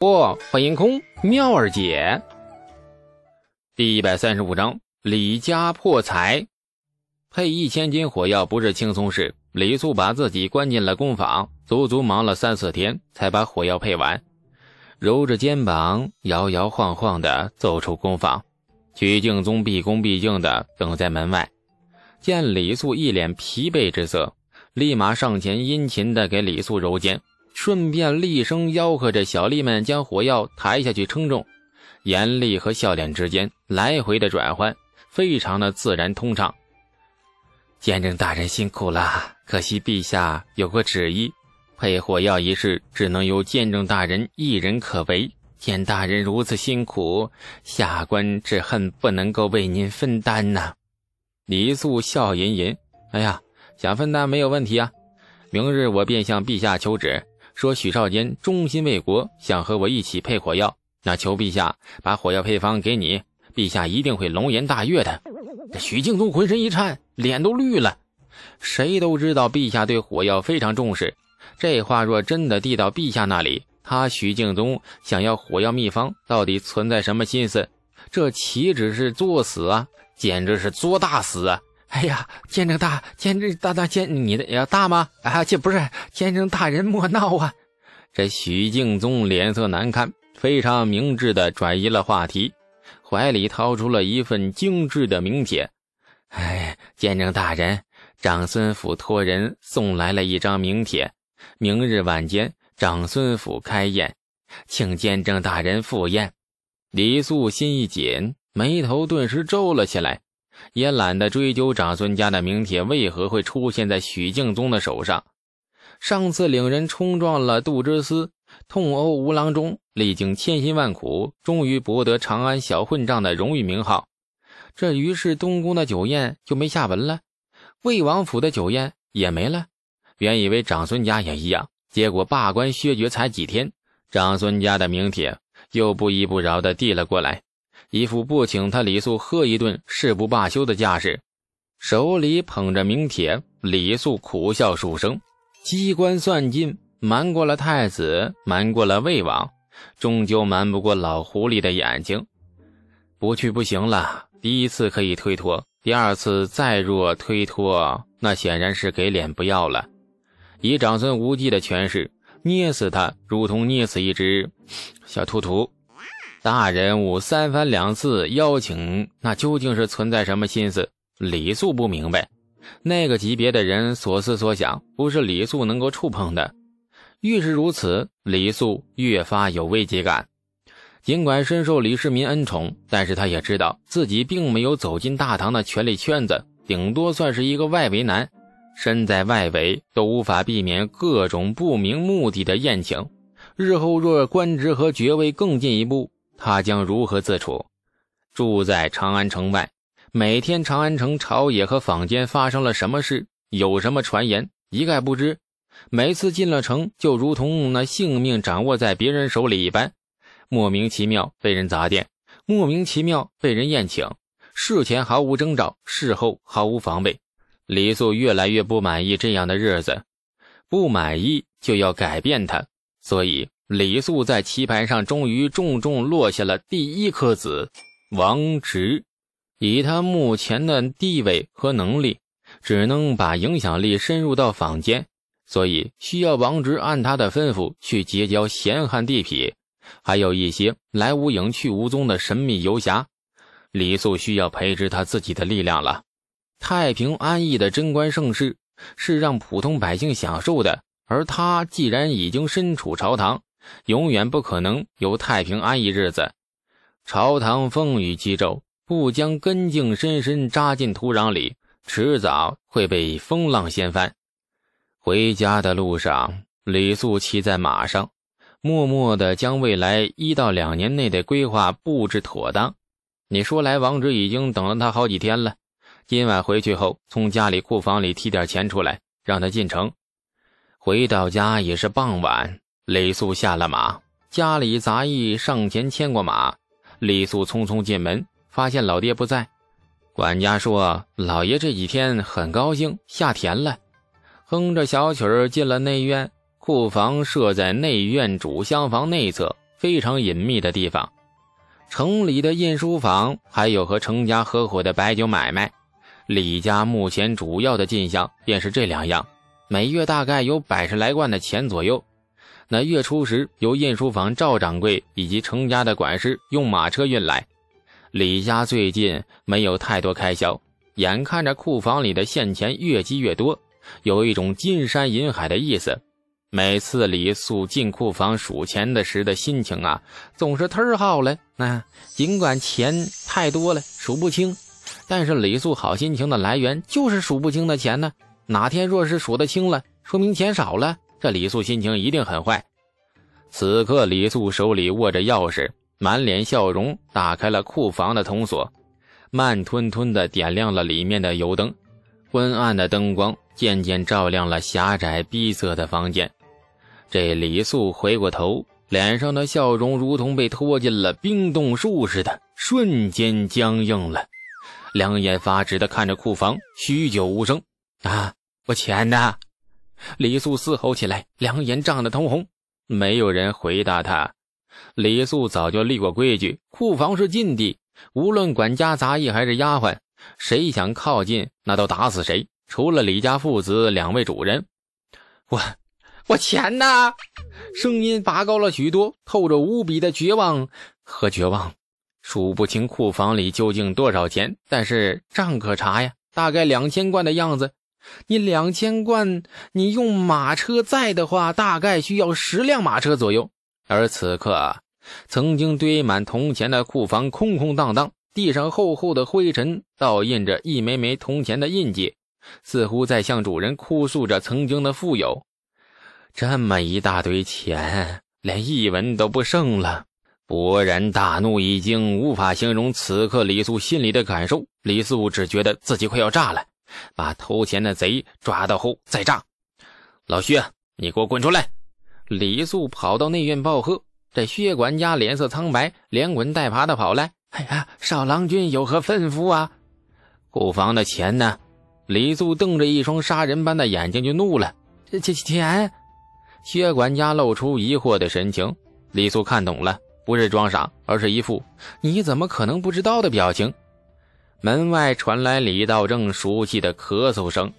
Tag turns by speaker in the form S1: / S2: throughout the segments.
S1: 不，欢迎空妙儿姐。第一百三十五章李家破财。配一千斤火药不是轻松事，李素把自己关进了工坊，足足忙了三四天才把火药配完。揉着肩膀，摇摇晃晃的走出工坊。许敬宗毕恭毕敬的等在门外，见李素一脸疲惫之色，立马上前殷勤的给李素揉肩。顺便厉声吆喝着小吏们将火药抬下去称重，严厉和笑脸之间来回的转换，非常的自然通畅。监正大人辛苦了，可惜陛下有个旨意，配火药一事只能由监正大人一人可为。见大人如此辛苦，下官只恨不能够为您分担呐。李素笑吟吟：“哎呀，想分担没有问题啊，明日我便向陛下求旨。”说许少坚忠心为国，想和我一起配火药，那求陛下把火药配方给你，陛下一定会龙颜大悦的。这许敬宗浑身一颤，脸都绿了。谁都知道陛下对火药非常重视，这话若真的递到陛下那里，他许敬宗想要火药秘方，到底存在什么心思？这岂止是作死啊，简直是作大死啊！哎呀，监正大，监正大大监，你的要大吗？啊，这不是监正大人莫闹啊！这许敬宗脸色难看，非常明智的转移了话题，怀里掏出了一份精致的名帖。哎，见证大人，长孙府托人送来了一张名帖，明日晚间长孙府开宴，请见证大人赴宴。李素心一紧，眉头顿时皱了起来。也懒得追究长孙家的名帖为何会出现在许敬宗的手上。上次领人冲撞了杜之思，痛殴吴郎中，历经千辛万苦，终于博得长安小混账的荣誉名号。这于是东宫的酒宴就没下文了，魏王府的酒宴也没了。原以为长孙家也一样，结果罢官削爵才几天，长孙家的名帖又不依不饶地递了过来。一副不请他李素喝一顿誓不罢休的架势，手里捧着名帖，李素苦笑数声。机关算尽，瞒过了太子，瞒过了魏王，终究瞒不过老狐狸的眼睛。不去不行了。第一次可以推脱，第二次再若推脱，那显然是给脸不要了。以长孙无忌的权势，捏死他如同捏死一只小兔兔。大人物三番两次邀请，那究竟是存在什么心思？李素不明白。那个级别的人所思所想，不是李素能够触碰的。越是如此，李素越发有危机感。尽管深受李世民恩宠，但是他也知道自己并没有走进大唐的权力圈子，顶多算是一个外围男。身在外围，都无法避免各种不明目的的宴请。日后若官职和爵位更进一步，他将如何自处？住在长安城外，每天长安城朝野和坊间发生了什么事，有什么传言，一概不知。每次进了城，就如同那性命掌握在别人手里一般，莫名其妙被人砸店，莫名其妙被人宴请，事前毫无征兆，事后毫无防备。李素越来越不满意这样的日子，不满意就要改变它，所以。李素在棋盘上终于重重落下了第一颗子，王直。以他目前的地位和能力，只能把影响力深入到坊间，所以需要王直按他的吩咐去结交闲汉地痞，还有一些来无影去无踪的神秘游侠。李素需要培植他自己的力量了。太平安逸的贞观盛世是让普通百姓享受的，而他既然已经身处朝堂。永远不可能有太平安逸日子。朝堂风雨激骤，不将根茎深深扎进土壤里，迟早会被风浪掀翻。回家的路上，李素骑在马上，默默地将未来一到两年内的规划布置妥当。你说来，王直已经等了他好几天了。今晚回去后，从家里库房里提点钱出来，让他进城。回到家也是傍晚。李素下了马，家里杂役上前牵过马。李素匆匆进门，发现老爹不在。管家说：“老爷这几天很高兴，下田了。”哼着小曲儿进了内院。库房设在内院主厢房内侧，非常隐秘的地方。城里的印书坊，还有和程家合伙的白酒买卖，李家目前主要的进项便是这两样，每月大概有百十来贯的钱左右。那月初时，由印书坊赵掌柜以及程家的管事用马车运来。李家最近没有太多开销，眼看着库房里的现钱越积越多，有一种金山银海的意思。每次李素进库房数钱的时的心情啊，总是忒好了。那尽管钱太多了，数不清，但是李素好心情的来源就是数不清的钱呢。哪天若是数得清了，说明钱少了，这李素心情一定很坏。此刻，李素手里握着钥匙，满脸笑容，打开了库房的铜锁，慢吞吞地点亮了里面的油灯。昏暗的灯光渐渐照亮了狭窄逼仄的房间。这李素回过头，脸上的笑容如同被拖进了冰冻术似的，瞬间僵硬了，两眼发直的看着库房，许久无声。啊，我钱呢？李素嘶吼起来，两眼涨得通红。没有人回答他。李素早就立过规矩，库房是禁地，无论管家、杂役还是丫鬟，谁想靠近，那都打死谁。除了李家父子两位主人，我。我钱呢？声音拔高了许多，透着无比的绝望和绝望。数不清库房里究竟多少钱，但是账可查呀，大概两千贯的样子。你两千贯，你用马车载的话，大概需要十辆马车左右。而此刻，曾经堆满铜钱的库房空空荡荡，地上厚厚的灰尘倒印着一枚枚铜钱的印记，似乎在向主人哭诉着曾经的富有。这么一大堆钱，连一文都不剩了，勃然大怒已经无法形容此刻李素心里的感受。李素只觉得自己快要炸了，把偷钱的贼抓到后再炸。老薛，你给我滚出来！李素跑到内院报贺，这薛管家脸色苍白，连滚带爬的跑来。哎呀，少郎君有何吩咐啊？库房的钱呢？李素瞪着一双杀人般的眼睛就怒了。这钱钱。薛管家露出疑惑的神情，李素看懂了，不是装傻，而是一副“你怎么可能不知道”的表情。门外传来李道正熟悉的咳嗽声，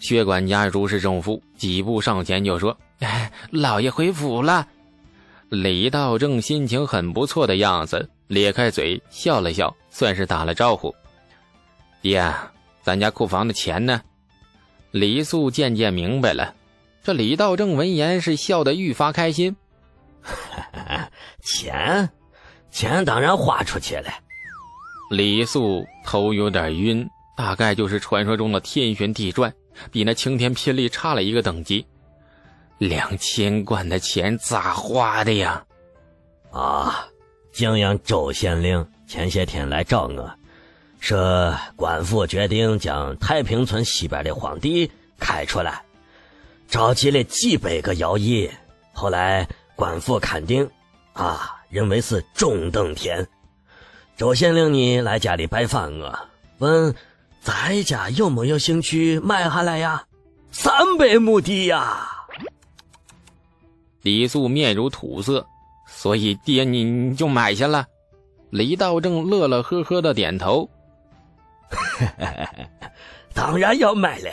S1: 薛管家如释重负，几步上前就说：“哎，老爷回府了。”李道正心情很不错的样子，咧开嘴笑了笑，算是打了招呼：“爹，咱家库房的钱呢？”李素渐渐明白了。这李道正闻言是笑得愈发开心，
S2: 钱，钱当然花出去了。
S1: 李素头有点晕，大概就是传说中的天旋地转，比那晴天霹雳差了一个等级。两千贯的钱咋花的呀？
S2: 啊，泾阳周县令前些天来找我，说官府决定将太平村西边的荒地开出来。召集了几百个徭役，后来官府勘定，啊，认为是中等田。周县令呢来家里拜访我，问咱家有没有兴趣买下来呀？三百亩地呀！
S1: 李素面如土色，所以爹你你就买下了。李道正乐乐呵呵的点头，
S2: 当然要买了。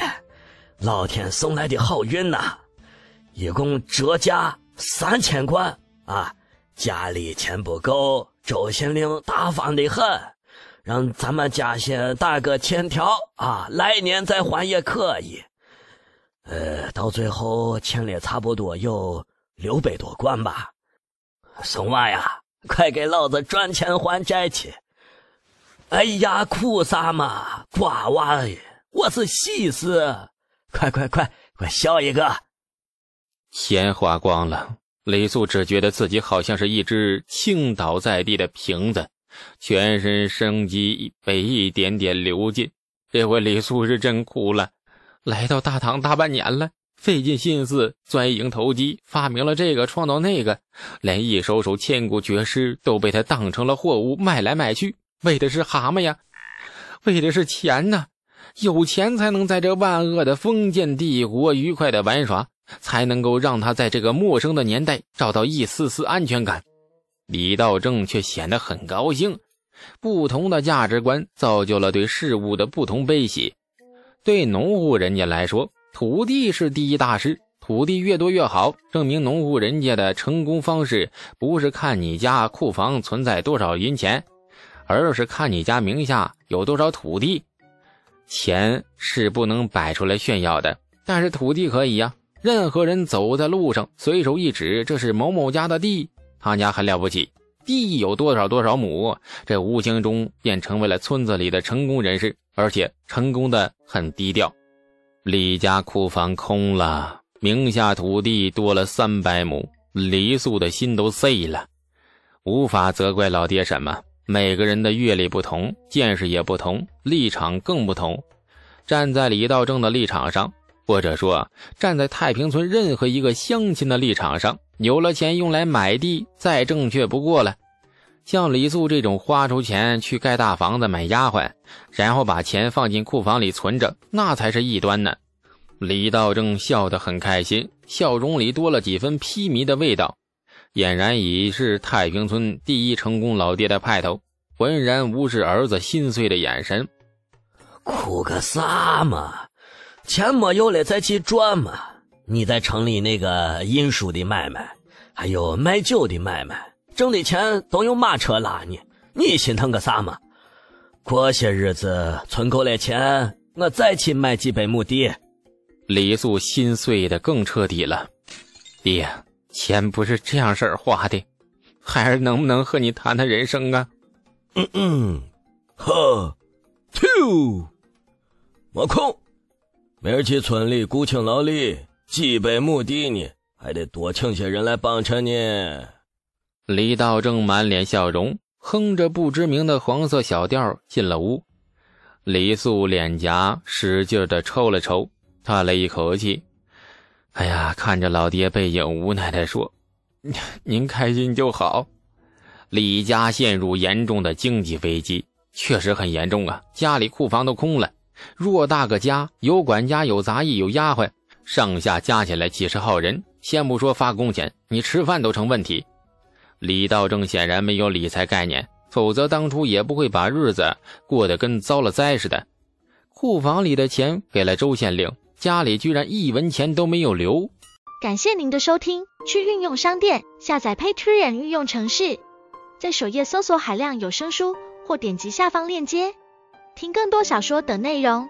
S2: 老天送来的好运呐！一共折价三千贯啊！家里钱不够，周县令大方的很，让咱们家先打个欠条啊，来年再还也可以。呃，到最后欠了差不多有刘备多贯吧。松娃呀，快给老子赚钱还债去！哎呀，哭啥嘛，瓜娃，我是喜事。快快快快笑一个！
S1: 钱花光了，李素只觉得自己好像是一只倾倒在地的瓶子，全身生机被一点点流尽。这回李素是真哭了。来到大唐大半年了，费尽心思钻营投机，发明了这个，创造那个，连一首首千古绝诗都被他当成了货物卖来卖去，为的是蛤蟆呀，为的是钱呢。有钱才能在这万恶的封建帝国愉快的玩耍，才能够让他在这个陌生的年代找到一丝丝安全感。李道正却显得很高兴。不同的价值观造就了对事物的不同悲喜。对农户人家来说，土地是第一大事，土地越多越好，证明农户人家的成功方式不是看你家库房存在多少银钱，而是看你家名下有多少土地。钱是不能摆出来炫耀的，但是土地可以呀。任何人走在路上，随手一指，这是某某家的地，他家很了不起，地有多少多少亩，这无形中便成为了村子里的成功人士，而且成功的很低调。李家库房空了，名下土地多了三百亩，李素的心都碎了，无法责怪老爹什么。每个人的阅历不同，见识也不同，立场更不同。站在李道正的立场上。或者说，站在太平村任何一个乡亲的立场上，有了钱用来买地，再正确不过了。像李素这种花出钱去盖大房子、买丫鬟，然后把钱放进库房里存着，那才是异端呢。李道正笑得很开心，笑容里多了几分披靡的味道，俨然已是太平村第一成功老爹的派头，浑然无视儿子心碎的眼神。
S2: 哭个啥嘛？钱没有了再去赚嘛！你在城里那个印书的买卖，还有卖酒的买卖，挣的钱都用马车拉你，你心疼个啥嘛？过些日子存够了钱，我再去买几百亩地。
S1: 李素心碎的更彻底了，爹，钱不是这样式儿花的，孩儿能不能和你谈谈人生啊？
S2: 嗯嗯，呵，two，没空。明儿去村里雇请劳力，几百亩地呢，还得多请些人来帮衬呢。
S1: 李道正满脸笑容，哼着不知名的黄色小调进了屋。李素脸颊使劲的抽了抽，叹了一口气：“哎呀，看着老爹背影，无奈的说：‘您开心就好。’李家陷入严重的经济危机，确实很严重啊，家里库房都空了。”偌大个家，有管家，有杂役，有丫鬟，上下加起来几十号人。先不说发工钱，你吃饭都成问题。李道正显然没有理财概念，否则当初也不会把日子过得跟遭了灾似的。库房里的钱给了周县令，家里居然一文钱都没有留。
S3: 感谢您的收听，去运用商店下载 Patreon 运用城市，在首页搜索海量有声书，或点击下方链接。听更多小说等内容。